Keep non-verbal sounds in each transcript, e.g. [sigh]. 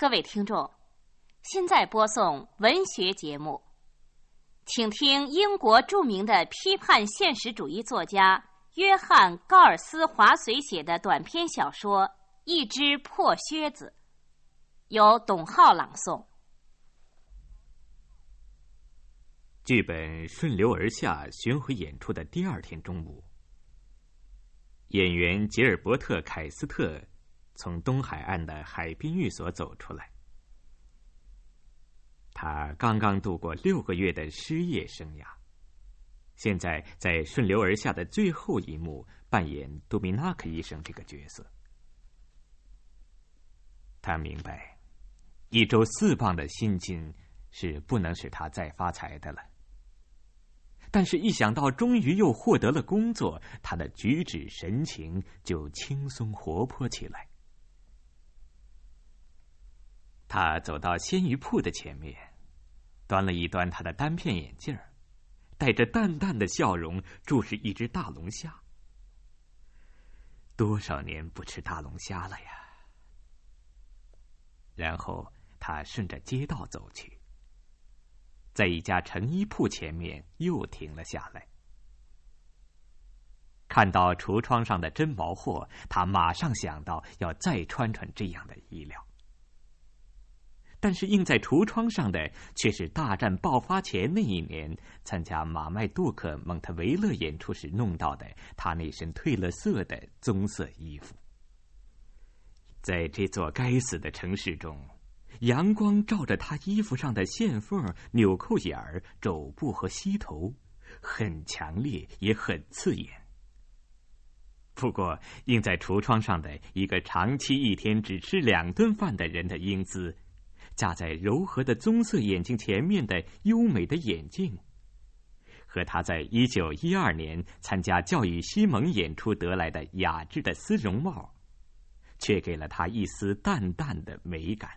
各位听众，现在播送文学节目，请听英国著名的批判现实主义作家约翰·高尔斯华随写的短篇小说《一只破靴子》，由董浩朗诵。剧本顺流而下，巡回演出的第二天中午，演员吉尔伯特·凯斯特。从东海岸的海滨寓所走出来，他刚刚度过六个月的失业生涯，现在在顺流而下的最后一幕扮演杜米纳克医生这个角色。他明白，一周四磅的薪金是不能使他再发财的了。但是，一想到终于又获得了工作，他的举止神情就轻松活泼起来。他走到鲜鱼铺的前面，端了一端他的单片眼镜儿带着淡淡的笑容注视一只大龙虾。多少年不吃大龙虾了呀！然后他顺着街道走去，在一家成衣铺前面又停了下来。看到橱窗上的真毛货，他马上想到要再穿穿这样的衣料。但是印在橱窗上的却是大战爆发前那一年参加马麦杜克蒙特维勒演出时弄到的他那身褪了色的棕色衣服。在这座该死的城市中，阳光照着他衣服上的线缝、纽扣眼儿、肘部和膝头，很强烈，也很刺眼。不过，印在橱窗上的一个长期一天只吃两顿饭的人的英姿。架在柔和的棕色眼睛前面的优美的眼镜，和他在一九一二年参加教育西蒙演出得来的雅致的丝绒帽，却给了他一丝淡淡的美感。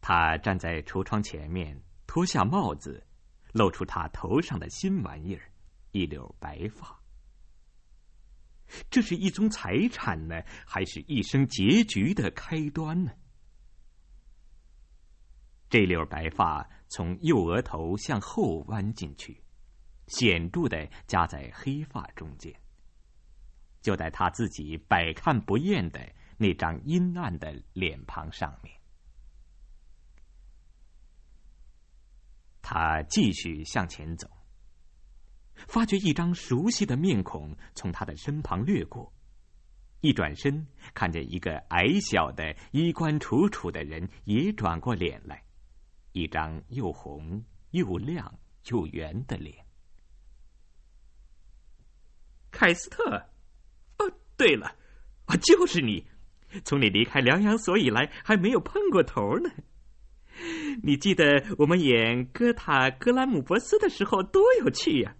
他站在橱窗前面，脱下帽子，露出他头上的新玩意儿——一绺白发。这是一宗财产呢，还是一生结局的开端呢？这绺白发从右额头向后弯进去，显著的夹在黑发中间，就在他自己百看不厌的那张阴暗的脸庞上面。他继续向前走。发觉一张熟悉的面孔从他的身旁掠过，一转身看见一个矮小的、衣冠楚楚的人也转过脸来，一张又红又亮又圆的脸。凯斯特，哦，对了，啊，就是你！从你离开疗养所以来，还没有碰过头呢。你记得我们演哥塔格兰姆博斯的时候多有趣呀！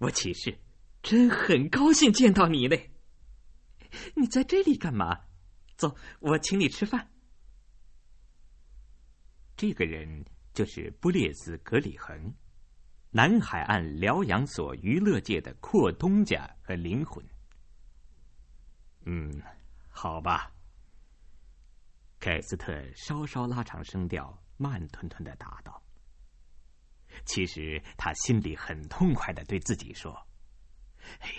我岂是，真很高兴见到你嘞！你在这里干嘛？走，我请你吃饭。这个人就是布列斯·格里恒，南海岸疗养所娱乐界的阔东家和灵魂。嗯，好吧。凯斯特稍稍拉长声调，慢吞吞的答道。其实他心里很痛快的对自己说：“哎，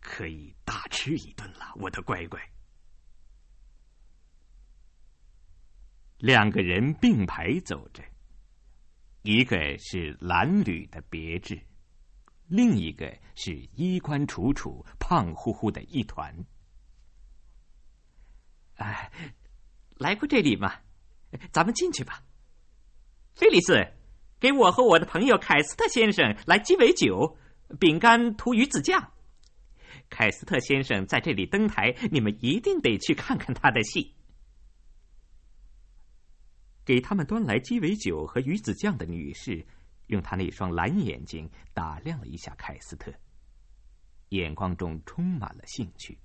可以大吃一顿了，我的乖乖。”两个人并排走着，一个是褴褛的别致，另一个是衣冠楚楚、胖乎乎的一团。哎，来过这里吗？咱们进去吧，菲利斯。给我和我的朋友凯斯特先生来鸡尾酒，饼干涂鱼子酱。凯斯特先生在这里登台，你们一定得去看看他的戏。给他们端来鸡尾酒和鱼子酱的女士，用她那双蓝眼睛打量了一下凯斯特，眼光中充满了兴趣。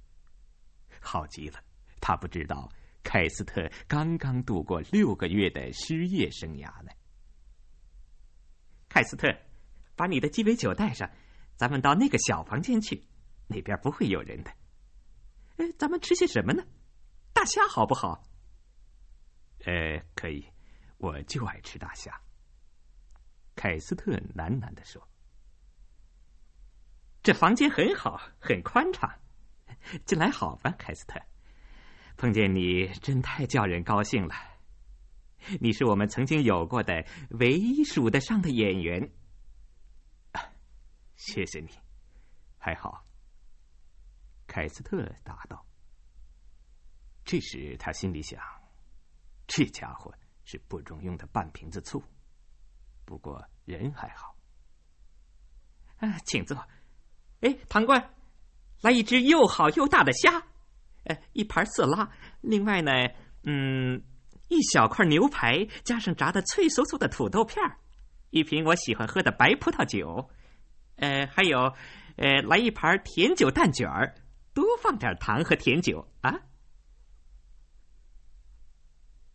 好极了，他不知道凯斯特刚刚度过六个月的失业生涯呢。凯斯特，把你的鸡尾酒带上，咱们到那个小房间去，那边不会有人的。哎，咱们吃些什么呢？大虾好不好？呃，可以，我就爱吃大虾。凯斯特喃喃的说：“这房间很好，很宽敞，进来好吧，凯斯特。碰见你真太叫人高兴了。[laughs] 你是我们曾经有过的唯一数得上的演员。谢谢你，还好。”凯斯特答道。这时他心里想：“这家伙是不中用的半瓶子醋。”不过人还好。啊，请坐。哎，堂官，来一只又好又大的虾，呃，一盘色拉。另外呢，嗯，一小块牛排，加上炸的脆酥酥的土豆片儿，一瓶我喜欢喝的白葡萄酒。呃，还有，呃，来一盘甜酒蛋卷儿，多放点糖和甜酒啊。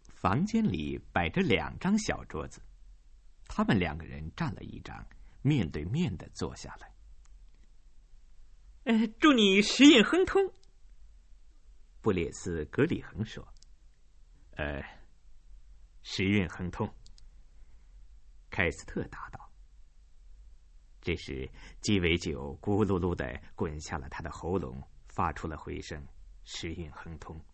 房间里摆着两张小桌子。他们两个人占了一张，面对面的坐下来。呃，祝你时运亨通。布列斯格里恒说：“呃，时运亨通。”凯斯特答道。这时，鸡尾酒咕噜噜的滚下了他的喉咙，发出了回声：“时运亨通。”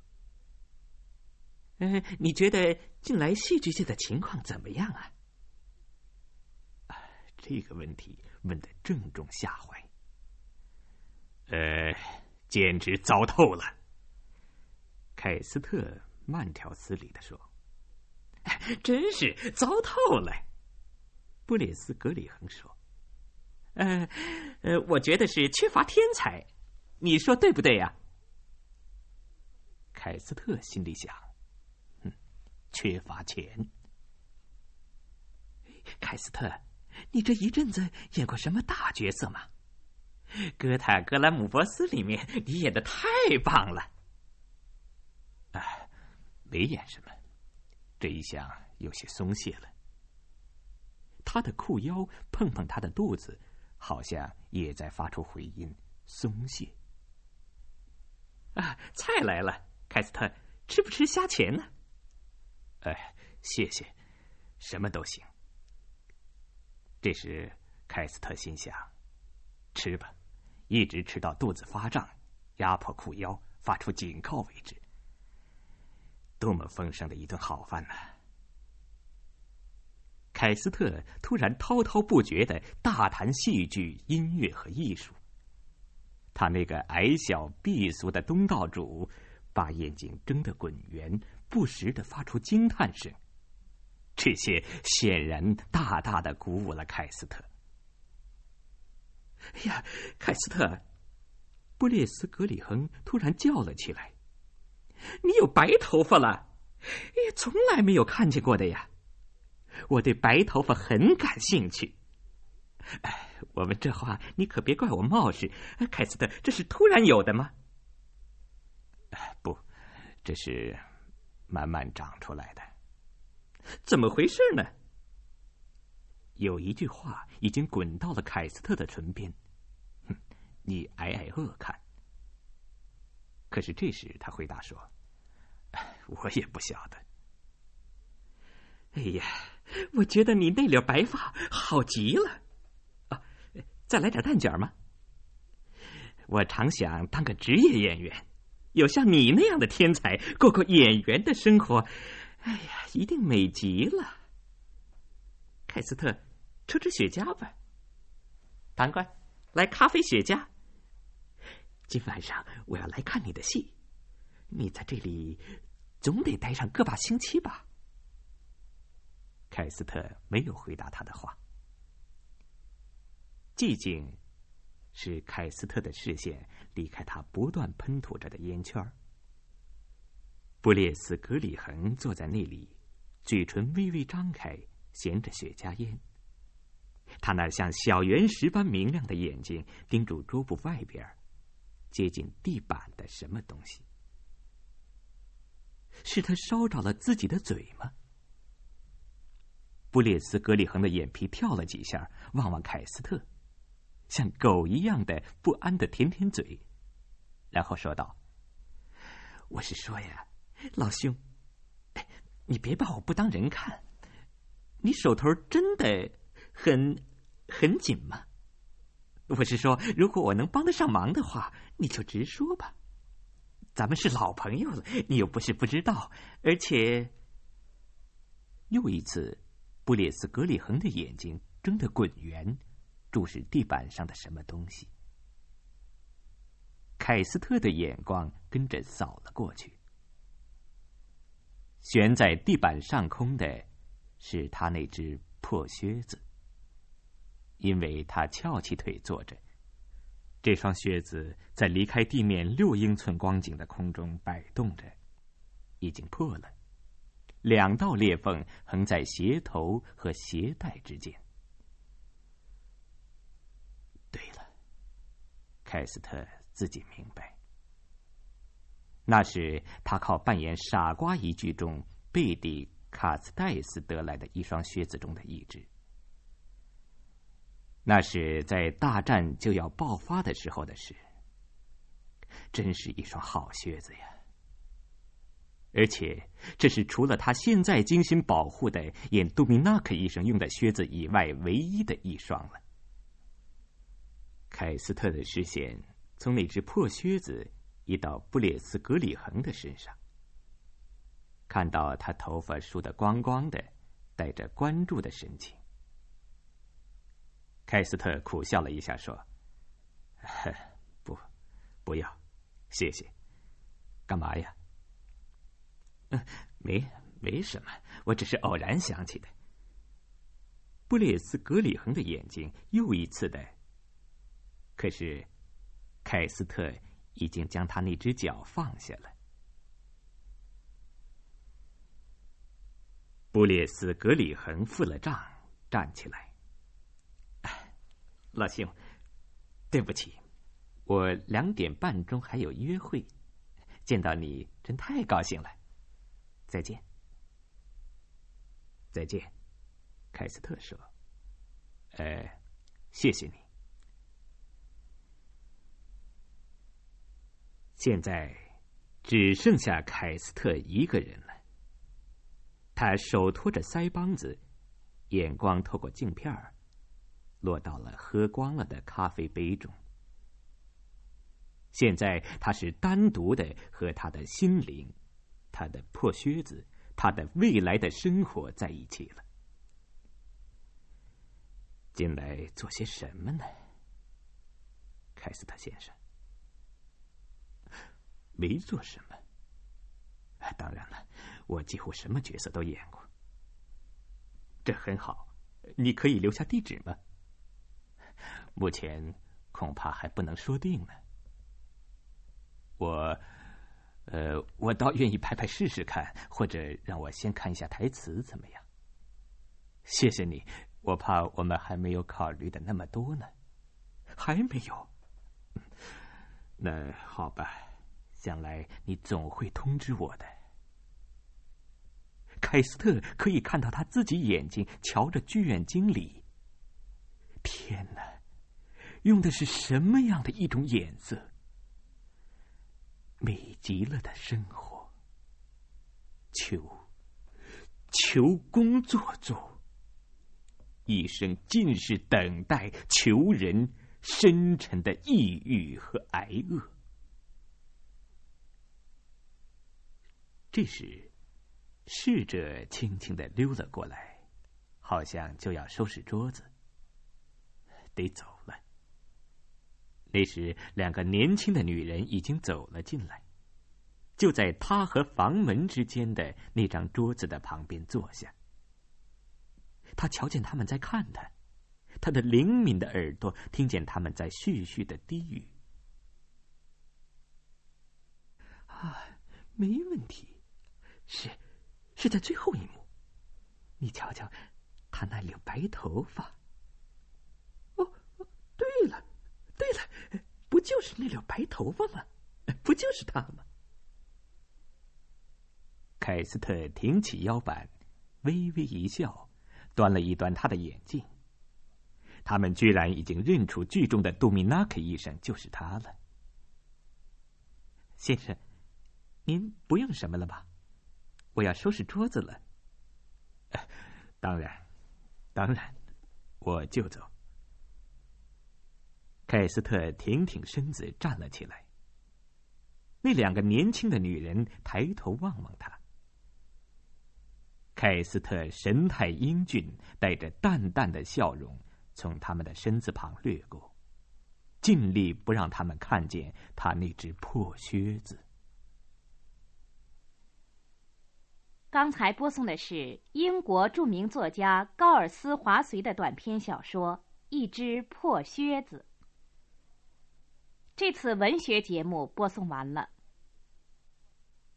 呃，你觉得近来戏剧界的情况怎么样啊？这个问题问的正中下怀，呃，简直糟透了。凯斯特慢条斯理的说：“ [laughs] 真是糟透了。”布列斯格里恒说：“呃，呃，我觉得是缺乏天才，你说对不对呀？”凯斯特心里想：“哼，缺乏钱。”凯斯特。你这一阵子演过什么大角色吗？《哥塔格兰姆博斯》里面你演的太棒了。哎，没演什么，这一下有些松懈了。他的裤腰碰碰他的肚子，好像也在发出回音，松懈。啊，菜来了，凯斯特，吃不吃虾钳呢？哎，谢谢，什么都行。这时，凯斯特心想：“吃吧，一直吃到肚子发胀，压迫裤腰，发出警告为止。多么丰盛的一顿好饭呢！”凯斯特突然滔滔不绝的大谈戏剧、音乐和艺术。他那个矮小鄙俗的东道主，把眼睛睁得滚圆，不时的发出惊叹声。这些显然大大的鼓舞了凯斯特。哎呀，凯斯特！布列斯格里亨突然叫了起来：“你有白头发了！也，从来没有看见过的呀！我对白头发很感兴趣。哎，我们这话你可别怪我冒失，凯斯特，这是突然有的吗？不，这是慢慢长出来的。”怎么回事呢？有一句话已经滚到了凯斯特的唇边，哼，你挨挨饿看。可是这时他回答说：“我也不晓得。”哎呀，我觉得你那绺白发好极了。啊，再来点蛋卷吗？我常想当个职业演员，有像你那样的天才过过演员的生活。哎呀，一定美极了！凯斯特，抽支雪茄吧。唐官，来咖啡雪茄。今晚上我要来看你的戏，你在这里总得待上个把星期吧？凯斯特没有回答他的话。寂静，使凯斯特的视线离开他不断喷吐着的烟圈。布列斯格里恒坐在那里，嘴唇微微张开，衔着雪茄烟。他那像小圆石般明亮的眼睛盯住桌布外边，接近地板的什么东西。是他烧着了自己的嘴吗？布列斯格里恒的眼皮跳了几下，望望凯斯特，像狗一样的不安的舔舔嘴，然后说道：“我是说呀。”老兄，你别把我不当人看。你手头真的很很紧吗？我是说，如果我能帮得上忙的话，你就直说吧。咱们是老朋友了，你又不是不知道。而且，又一次，布列斯格里恒的眼睛睁得滚圆，注视地板上的什么东西。凯斯特的眼光跟着扫了过去，悬在地板上空的，是他那只破靴子。因为他翘起腿坐着，这双靴子在离开地面六英寸光景的空中摆动着，已经破了，两道裂缝横在鞋头和鞋带之间。对了，凯斯特自己明白，那是他靠扮演傻瓜一剧中贝蒂卡斯戴斯得来的一双靴子中的一只。那是在大战就要爆发的时候的事。真是一双好靴子呀！而且这是除了他现在精心保护的演杜米纳克医生用的靴子以外唯一的一双了。凯斯特的视线从那只破靴子移到布列斯格里恒的身上，看到他头发梳得光光的，带着关注的神情。凯斯特苦笑了一下，说：“ [laughs] 不，不要，谢谢。干嘛呀？嗯，没，没什么，我只是偶然想起的。”布列斯格里恒的眼睛又一次的，可是凯斯特已经将他那只脚放下了。布列斯格里恒付了账，站起来。老兄，对不起，我两点半钟还有约会。见到你真太高兴了。再见，再见，凯斯特说：“呃，谢谢你。”现在只剩下凯斯特一个人了。他手托着腮帮子，眼光透过镜片儿。落到了喝光了的咖啡杯中。现在他是单独的和他的心灵、他的破靴子、他的未来的生活在一起了。进来做些什么呢，凯斯特先生？没做什么。当然了，我几乎什么角色都演过。这很好，你可以留下地址吗？目前恐怕还不能说定呢。我，呃，我倒愿意拍拍试试看，或者让我先看一下台词，怎么样？谢谢你，我怕我们还没有考虑的那么多呢。还没有？那好吧，将来你总会通知我的。凯斯特可以看到他自己眼睛瞧着剧院经理。天哪！用的是什么样的一种颜色？美极了的生活，求求工作做，一生尽是等待求人，深沉的抑郁和挨饿。这时，侍者轻轻的溜了过来，好像就要收拾桌子，得走。那时，两个年轻的女人已经走了进来，就在他和房门之间的那张桌子的旁边坐下。他瞧见他们在看他，他的灵敏的耳朵听见他们在絮絮的低语：“啊，没问题，是，是在最后一幕。你瞧瞧，他那绺白头发。哦，对了。”对了，不就是那绺白头发吗？不就是他吗？凯斯特挺起腰板，微微一笑，端了一端他的眼镜。他们居然已经认出剧中的杜米纳克医生就是他了。先生，您不用什么了吧？我要收拾桌子了。[laughs] 当然，当然，我就走。凯斯特挺挺身子站了起来。那两个年轻的女人抬头望望他。凯斯特神态英俊，带着淡淡的笑容，从他们的身子旁掠过，尽力不让他们看见他那只破靴子。刚才播送的是英国著名作家高尔斯·华绥的短篇小说《一只破靴子》。这次文学节目播送完了。